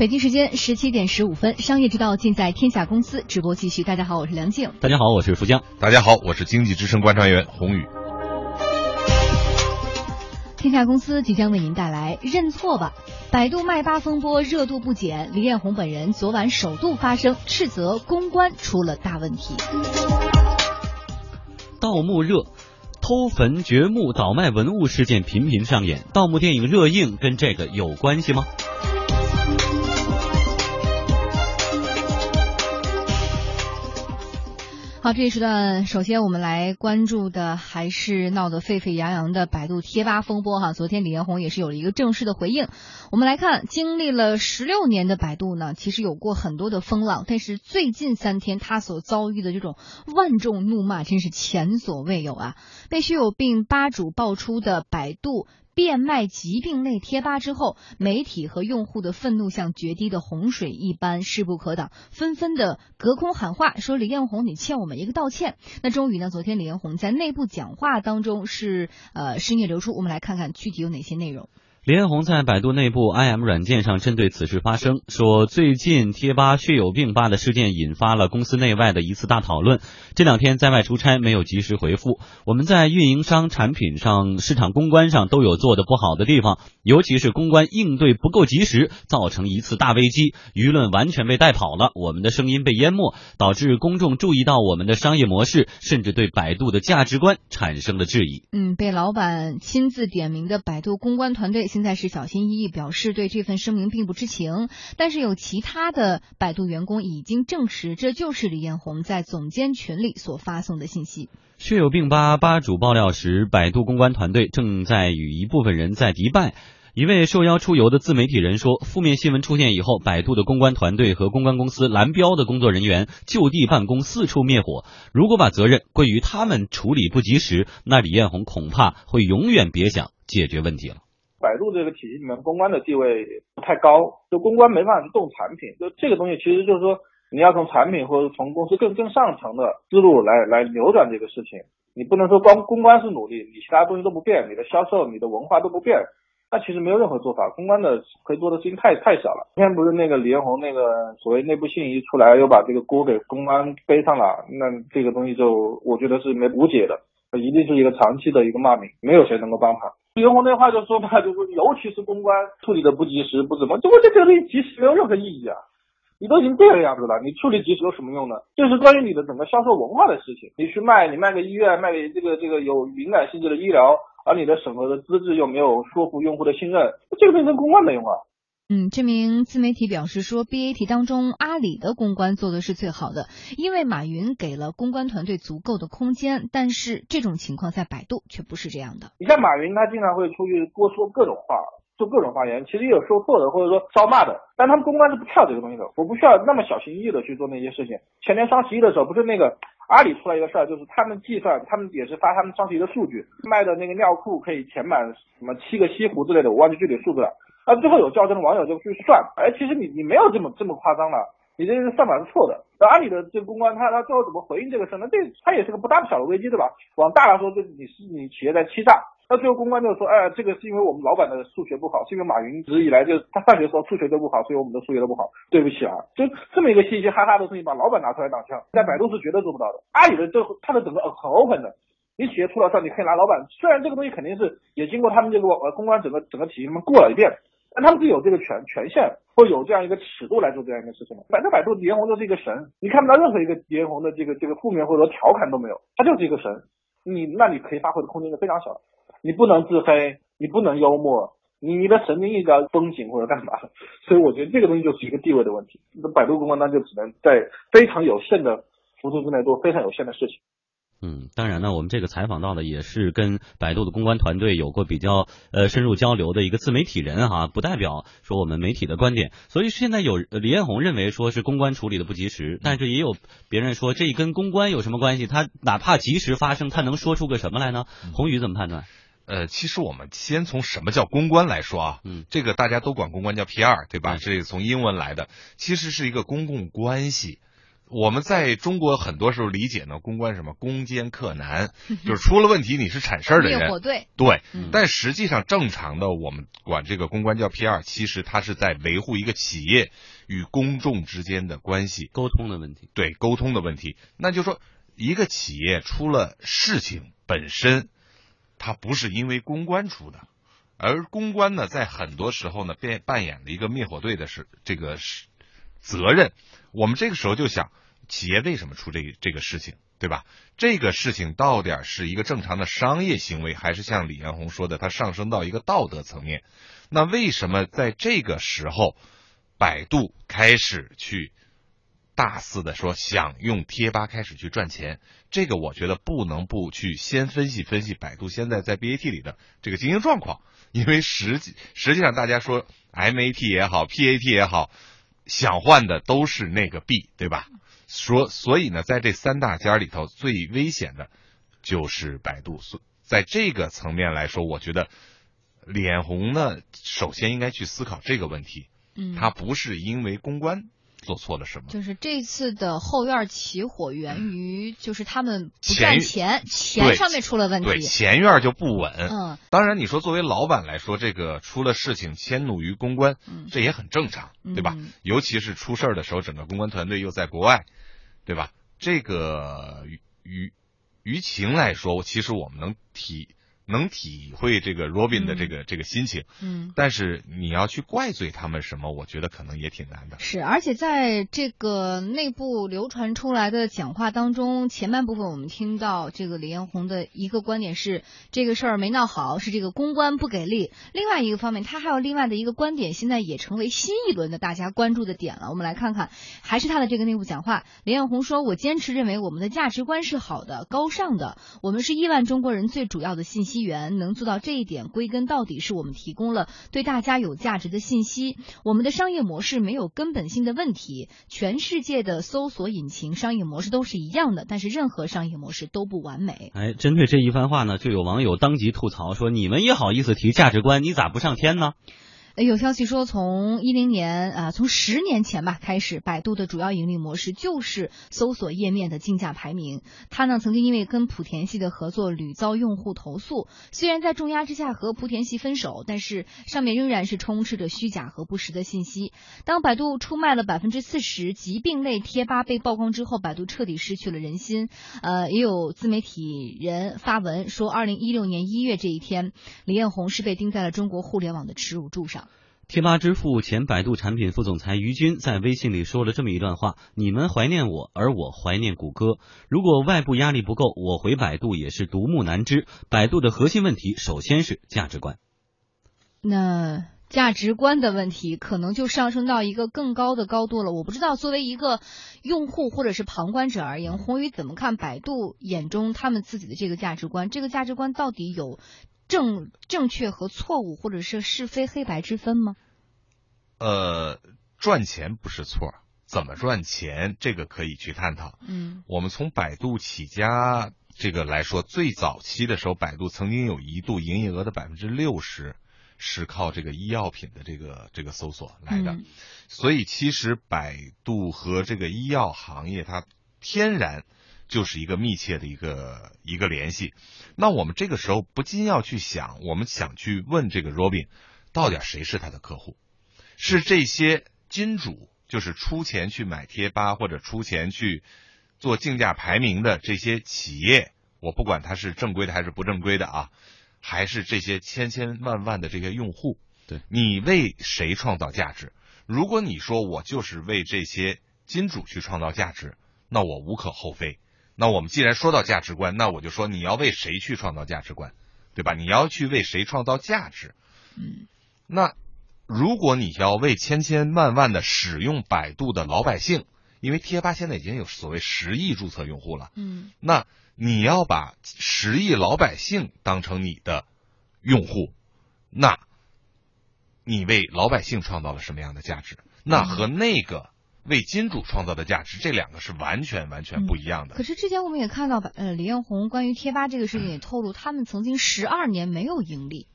北京时间十七点十五分，商业之道尽在天下公司直播继续。大家好，我是梁静。大家好，我是福江。大家好，我是经济之声观察员洪宇。天下公司即将为您带来认错吧，百度麦巴风波热度不减，李彦宏本人昨晚首度发声，斥责公关出了大问题。盗墓热，偷坟掘墓倒卖文物事件频频上演，盗墓电影热映跟这个有关系吗？好，这一时段，首先我们来关注的还是闹得沸沸扬扬的百度贴吧风波哈。昨天李彦宏也是有了一个正式的回应。我们来看，经历了十六年的百度呢，其实有过很多的风浪，但是最近三天他所遭遇的这种万众怒骂，真是前所未有啊！被虚有病吧主爆出的百度。变卖疾病类贴吧之后，媒体和用户的愤怒像决堤的洪水一般势不可挡，纷纷的隔空喊话，说李彦宏，你欠我们一个道歉。那终于呢，昨天李彦宏在内部讲话当中是呃深夜流出，我们来看看具体有哪些内容。李彦宏在百度内部 IM 软件上针对此事发声，说最近贴吧血友病吧的事件引发了公司内外的一次大讨论。这两天在外出差没有及时回复，我们在运营商、产品上、市场公关上都有做的不好的地方，尤其是公关应对不够及时，造成一次大危机，舆论完全被带跑了，我们的声音被淹没，导致公众注意到我们的商业模式，甚至对百度的价值观产生了质疑。嗯，被老板亲自点名的百度公关团队。现在是小心翼翼，表示对这份声明并不知情。但是有其他的百度员工已经证实，这就是李彦宏在总监群里所发送的信息。血友病吧吧主爆料时，百度公关团队正在与一部分人在迪拜。一位受邀出游的自媒体人说，负面新闻出现以后，百度的公关团队和公关公司蓝标的工作人员就地办公，四处灭火。如果把责任归于他们处理不及时，那李彦宏恐怕会永远别想解决问题了。百度这个体系里面，公关的地位不太高，就公关没办法动产品，就这个东西其实就是说，你要从产品或者从公司更更上层的思路来来扭转这个事情，你不能说光公关是努力，你其他东西都不变，你的销售、你的文化都不变，那其实没有任何做法，公关的可以做的事情太太小了。今天不是那个李彦宏那个所谓内部信一出来，又把这个锅给公关背上了，那这个东西就我觉得是没无解的。一定是一个长期的一个骂名，没有谁能够帮他。李彦宏那话就说吧，就说尤其是公关处理的不及时，不怎么，就我这这个东西及时没有任何意义啊！你都已经这个样子了，你处理及时有什么用呢？这是关于你的整个销售文化的事情。你去卖，你卖给医院，卖给这个这个有敏感性质的医疗，而你的审核的资质又没有说服用户的信任，这个变成公关没用啊。嗯，这名自媒体表示说，BAT 当中阿里的公关做的是最好的，因为马云给了公关团队足够的空间。但是这种情况在百度却不是这样的。你看马云，他经常会出去多说各种话，做各种发言，其实也有说错的，或者说招骂的。但他们公关是不跳这个东西的，我不需要那么小心翼翼的去做那些事情。前年双十一的时候，不是那个阿里出来一个事儿，就是他们计算，他们也是发他们双十一的数据，卖的那个尿裤可以填满什么七个西湖之类的，我忘记具体数字了。那最后有较真的网友就去算，哎，其实你你没有这么这么夸张了，你这个算法是错的。那阿里的这个公关，他他最后怎么回应这个事呢？这他也是个不大不小的危机，对吧？往大了说，这你是你企业在欺诈。那最后公关就说，哎，这个是因为我们老板的数学不好，是因为马云一直以来就他上学时候数学都不好，所以我们的数学都不好。对不起啊，就这么一个嘻嘻哈哈的事情，把老板拿出来挡枪，在百度是绝对做不到的。阿里的这他的整个很 open 的。你企业出了事，你可以拿老板，虽然这个东西肯定是也经过他们这个呃公关整个整个体系里面过了一遍。但他们是有这个权权限，或有这样一个尺度来做这样一个事情的。反正百度李彦宏就是一个神，你看不到任何一个李彦宏的这个这个负面或者说调侃都没有，他就是一个神。你那你可以发挥的空间就非常小，你不能自黑，你不能幽默，你你的神经一要绷紧或者干嘛。所以我觉得这个东西就是一个地位的问题。那百度公关那就只能在非常有限的幅度之内做非常有限的事情。嗯，当然呢，我们这个采访到的也是跟百度的公关团队有过比较呃深入交流的一个自媒体人哈，不代表说我们媒体的观点。所以现在有李彦宏认为说是公关处理的不及时，但是也有别人说这跟公关有什么关系？他哪怕及时发生，他能说出个什么来呢？宏宇怎么判断？呃，其实我们先从什么叫公关来说啊，嗯，这个大家都管公关叫 PR 对吧？这从英文来的，其实是一个公共关系。我们在中国很多时候理解呢，公关什么攻坚克难，就是出了问题你是产事儿的人。灭火队。对，嗯但实际上正常的我们管这个公关叫 PR，其实它是在维护一个企业与公众之间的关系，沟通的问题。对沟通的问题。那就说一个企业出了事情本身，它不是因为公关出的，而公关呢，在很多时候呢，变扮演了一个灭火队的是这个是责任。我们这个时候就想，企业为什么出这个这个事情，对吧？这个事情到底是一个正常的商业行为，还是像李彦宏说的，它上升到一个道德层面？那为什么在这个时候，百度开始去大肆的说想用贴吧开始去赚钱？这个我觉得不能不去先分析分析百度现在在 BAT 里的这个经营状况，因为实际实际上大家说 MAT 也好，PAT 也好，想换的都是那个币，对吧？说所以呢，在这三大家里头，最危险的就是百度。所在这个层面来说，我觉得脸红呢，首先应该去思考这个问题。嗯，他不是因为公关做错了什么，就是这次的后院起火源于就是他们不钱赚钱，钱对上面出了问对题。前院就不稳。嗯当然，你说作为老板来说，这个出了事情迁怒于公关，嗯这也很正常，对吧？嗯尤其是出事儿的时候，整个公关团队又在国外，对吧？这个于于于情来说，其实我们能体能体会这个 Robin 的这个、这个心情，嗯。但是你要去怪罪他们什么，我觉得可能也挺难的。是，而且在这个内部流传出来的讲话当中，前半部分我们听到这个李彦宏的一个观点是这个事儿没闹好，是这个公关不给力。另外一个方面，他还有另外的一个观点，现在也成为新一轮的大家关注的点了。我们来看看，还是他的这个内部讲话。李彦宏说：“我坚持认为我们的价值观是好的、高尚的，我们是亿万中国人最主要的信息源，能做到这一点，归根到底是我们提供了对大家有价值的信息。我们的商业模式没有根本性的问题，全世界的搜索引擎商业模式都是一样的，但是任何商业模式都不完美。哎，针对这一番话呢，就有网友当即吐槽说：“你们也好意思提价值观，你咋不上天呢？”呃有消息说，从一零年啊、从十年前吧开始，百度的主要盈利模式就是搜索页面的竞价排名。它呢曾经因为跟莆田系的合作屡遭用户投诉，虽然在重压之下和莆田系分手，但是上面仍然是充斥着虚假和不实的信息。当百度出卖了百分之四十疾病类贴吧被曝光之后，百度彻底失去了人心。呃，也有自媒体人发文说，二零一六年一月这一天，李彦宏是被钉在了中国互联网的耻辱柱上。贴吧之父、前百度产品副总裁于军在微信里说了这么一段话：“你们怀念我，而我怀念谷歌。如果外部压力不够，我回百度也是独木难支。百度的核心问题首先是价值观。那价值观的问题，可能就上升到一个更高的高度了。我不知道作为一个用户或者是旁观者而言，宏宇怎么看百度眼中他们自己的这个价值观？这个价值观到底有正正确和错误，或者是是非黑白之分吗？呃，赚钱不是错，怎么赚钱这个可以去探讨。嗯我们从百度起家这个来说，最早期的时候，百度曾经有一度营业额的百分之六十是靠这个医药品的这个这个搜索来的，嗯所以其实百度和这个医药行业它天然就是一个密切的一个一个联系。那我们这个时候不禁要去想，我们想去问这个 Robin，到底谁是他的客户？是这些金主，就是出钱去买贴吧或者出钱去做竞价排名的这些企业，我不管它是正规的还是不正规的啊，还是这些千千万万的这些用户，对你为谁创造价值？如果你说我就是为这些金主去创造价值，那我无可厚非。那我们既然说到价值观，那我就说你要为谁去创造价值观，对吧？你要去为谁创造价值？嗯那如果你要为千千万万的使用百度的老百姓，因为贴吧现在已经有所谓十亿注册用户了，嗯那你要把十亿老百姓当成你的用户，那你为老百姓创造了什么样的价值？那和那个为金主创造的价值，这两个是完全完全不一样的。可是之前我们也看到，呃，李彦宏关于贴吧这个事情也透露，他们曾经十二年没有盈利。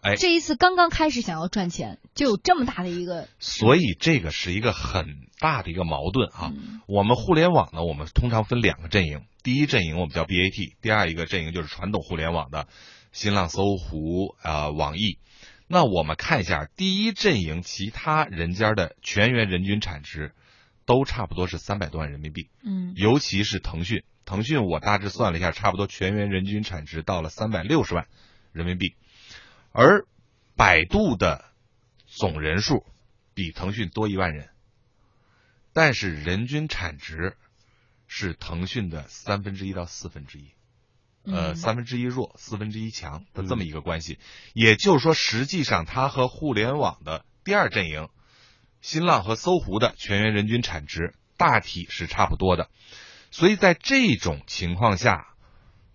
哎这一次刚刚开始想要赚钱，就有这么大的一个，所以这个是一个很大的一个矛盾啊。嗯我们互联网呢，我们通常分两个阵营，第一阵营我们叫 BAT，第二一个阵营就是传统互联网的新浪、搜狐、呃网易。那我们看一下第一阵营其他人家的全员人均产值，都差不多是三百多万人民币。嗯。尤其是腾讯，腾讯我大致算了一下，差不多全员人均产值到了三百六十万人民币，而百度的总人数比腾讯多一万人，但是人均产值是腾讯的三分之一到四分之一，呃，嗯三分之一弱，四分之一强的这么一个关系。也就是说，实际上它和互联网的第二阵营，新浪和搜狐的全员人均产值大体是差不多的。所以在这种情况下，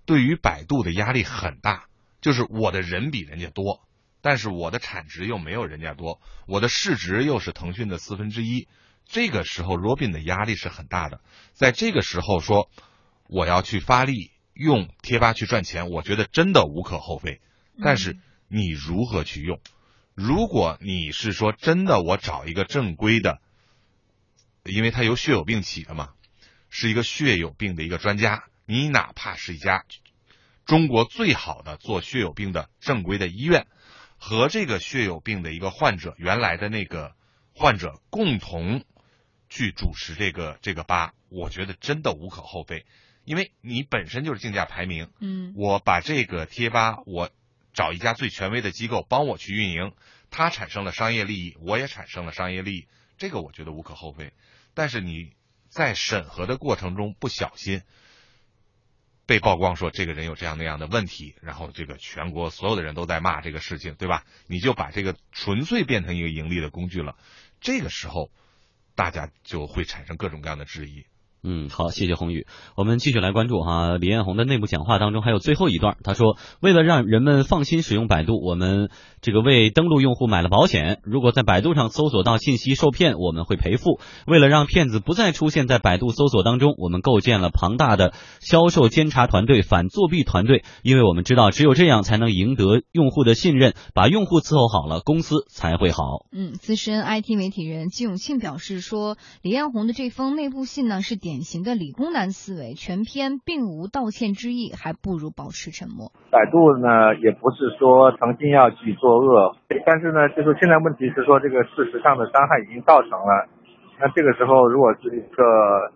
对于百度的压力很大，就是我的人比人家多，但是我的产值又没有人家多，我的市值又是腾讯的四分之一。这个时候，Robin 的压力是很大的。在这个时候说，我要去发力用贴吧去赚钱，我觉得真的无可厚非。但是你如何去用？如果你是说真的，我找一个正规的，因为他由血友病起的嘛，是一个血友病的一个专家，你哪怕是一家中国最好的做血友病的正规的医院，和这个血友病的一个患者原来的那个患者共同去主持这个这个吧，我觉得真的无可厚非，因为你本身就是竞价排名，嗯我把这个贴吧，我找一家最权威的机构帮我去运营，它产生了商业利益，我也产生了商业利益，这个我觉得无可厚非。但是你在审核的过程中不小心被曝光说这个人有这样那样的问题，然后这个全国所有的人都在骂这个事情，对吧？你就把这个纯粹变成一个盈利的工具了，这个时候大家就会产生各种各样的质疑。嗯，好，谢谢宏宇。我们继续来关注哈，李彦宏的内部讲话当中还有最后一段，他说，为了让人们放心使用百度，我们这个为登录用户买了保险，如果在百度上搜索到信息受骗，我们会赔付。为了让骗子不再出现在百度搜索当中，我们构建了庞大的销售监察团队、反作弊团队，因为我们知道只有这样才能赢得用户的信任，把用户伺候好了，公司才会好。嗯，资深 IT 媒体人季永庆表示说，李彦宏的这封内部信呢是典典型的理工男思维，全篇并无道歉之意，还不如保持沉默。百度呢，也不是说曾经要去作恶，但是呢，就是现在问题是说，这个事实上的伤害已经造成了。那这个时候，如果是一个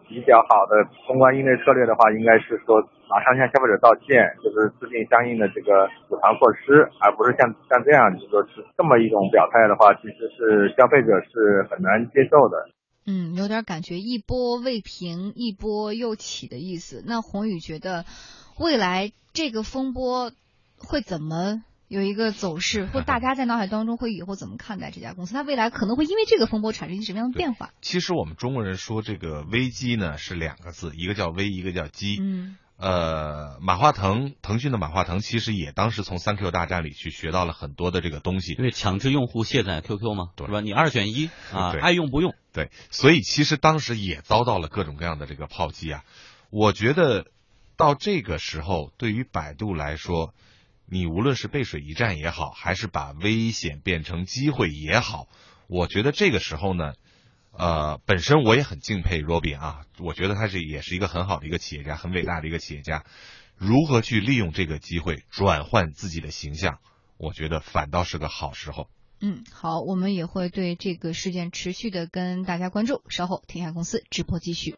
比较好的公关应对策略的话，应该是说马上向消费者道歉，就是制定相应的这个补偿措施，而不是像像这样，就是说是这么一种表态的话，其实是消费者是很难接受的。嗯，有点感觉一波未平，一波又起的意思。那宏宇觉得，未来这个风波会怎么有一个走势，或大家在脑海当中会以后怎么看待这家公司？它未来可能会因为这个风波产生一些什么样的变化？其实我们中国人说这个危机呢是两个字，一个叫危，一个叫机。嗯呃，马化腾，腾讯的马化腾其实也当时从三 Q 大战里去学到了很多的这个东西。因为强制用户卸载 QQ 嘛，对是吧？你二选一啊，对爱用不用。对，所以其实当时也遭到了各种各样的这个炮击啊。我觉得到这个时候，对于百度来说，你无论是背水一战也好，还是把危险变成机会也好，我觉得这个时候呢，呃，本身我也很敬佩 Robin 啊，我觉得他是也是一个很好的一个企业家，很伟大的一个企业家。如何去利用这个机会转换自己的形象，我觉得反倒是个好时候。嗯，好，我们也会对这个事件持续的跟大家关注。稍后，天下公司直播继续。